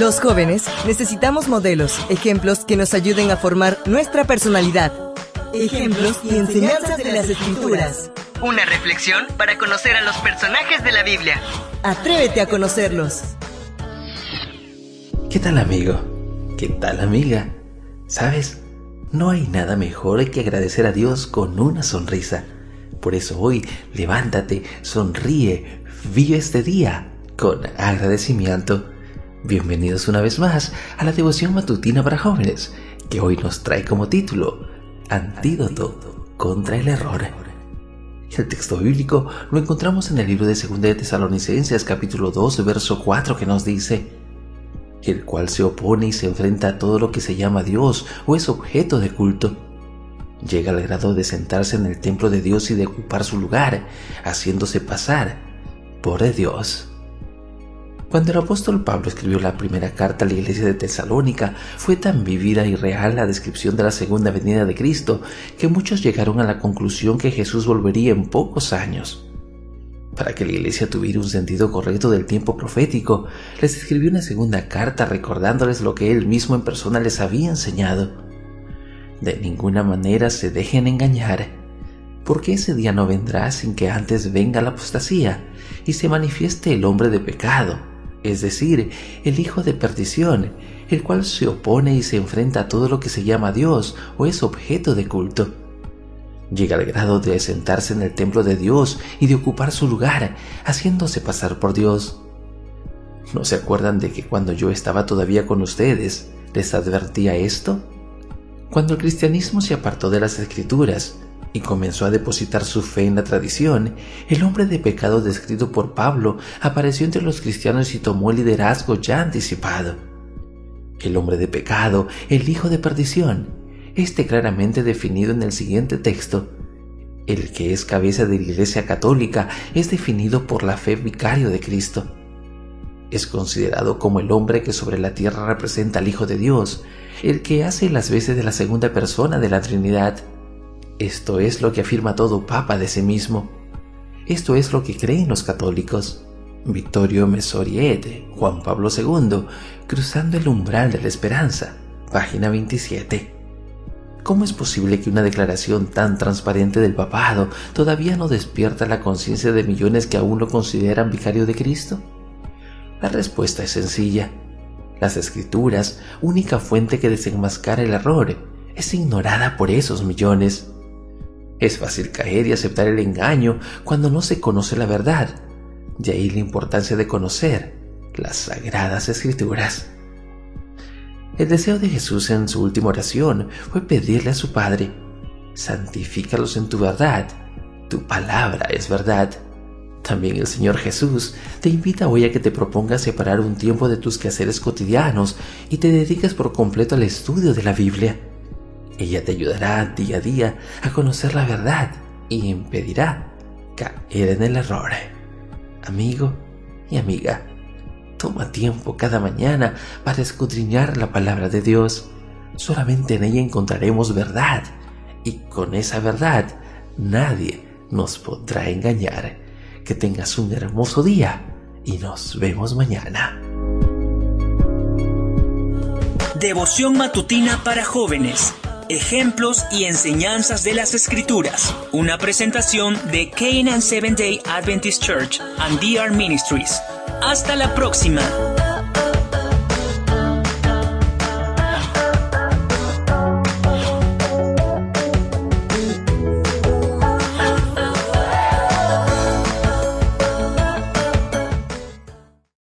Los jóvenes necesitamos modelos, ejemplos que nos ayuden a formar nuestra personalidad. Ejemplos y enseñanzas de las escrituras. Una reflexión para conocer a los personajes de la Biblia. Atrévete a conocerlos. ¿Qué tal amigo? ¿Qué tal amiga? ¿Sabes? No hay nada mejor que agradecer a Dios con una sonrisa. Por eso hoy levántate, sonríe, vive este día con agradecimiento. Bienvenidos una vez más a la devoción matutina para jóvenes, que hoy nos trae como título Antídoto contra el error. El texto bíblico lo encontramos en el libro de 2 de Tesalonicenses capítulo 2 verso 4 que nos dice el cual se opone y se enfrenta a todo lo que se llama Dios o es objeto de culto. Llega al grado de sentarse en el templo de Dios y de ocupar su lugar, haciéndose pasar por Dios. Cuando el apóstol Pablo escribió la primera carta a la iglesia de Tesalónica, fue tan vivida y real la descripción de la segunda venida de Cristo que muchos llegaron a la conclusión que Jesús volvería en pocos años. Para que la iglesia tuviera un sentido correcto del tiempo profético, les escribió una segunda carta recordándoles lo que él mismo en persona les había enseñado. De ninguna manera se dejen engañar, porque ese día no vendrá sin que antes venga la apostasía y se manifieste el hombre de pecado, es decir, el hijo de perdición, el cual se opone y se enfrenta a todo lo que se llama Dios o es objeto de culto Llega al grado de sentarse en el templo de Dios y de ocupar su lugar, haciéndose pasar por Dios. ¿No se acuerdan de que cuando yo estaba todavía con ustedes, les advertía esto? Cuando el cristianismo se apartó de las escrituras y comenzó a depositar su fe en la tradición, el hombre de pecado descrito por Pablo apareció entre los cristianos y tomó el liderazgo ya anticipado. El hombre de pecado, el hijo de perdición, este claramente definido en el siguiente texto. El que es cabeza de la Iglesia Católica es definido por la fe vicario de Cristo. Es considerado como el hombre que sobre la tierra representa al Hijo de Dios, el que hace las veces de la segunda persona de la Trinidad. Esto es lo que afirma todo Papa de sí mismo. Esto es lo que creen los católicos. Vittorio Mesoriete, Juan Pablo II, Cruzando el umbral de la esperanza, página 27. ¿Cómo es posible que una declaración tan transparente del papado todavía no despierta la conciencia de millones que aún lo consideran vicario de Cristo? La respuesta es sencilla. Las escrituras, única fuente que desenmascara el error, es ignorada por esos millones. Es fácil caer y aceptar el engaño cuando no se conoce la verdad. De ahí la importancia de conocer las sagradas escrituras. El deseo de Jesús en su última oración fue pedirle a su Padre, santifícalos en tu verdad, tu palabra es verdad. También el Señor Jesús te invita hoy a que te propongas separar un tiempo de tus quehaceres cotidianos y te dediques por completo al estudio de la Biblia. Ella te ayudará día a día a conocer la verdad y impedirá caer en el error. Amigo y amiga, Toma tiempo cada mañana para escudriñar la palabra de Dios. Solamente en ella encontraremos verdad y con esa verdad nadie nos podrá engañar. Que tengas un hermoso día y nos vemos mañana. Devoción matutina para jóvenes. Ejemplos y enseñanzas de las Escrituras. Una presentación de Canaan Seventh Day Adventist Church and DR Ministries. Hasta la próxima.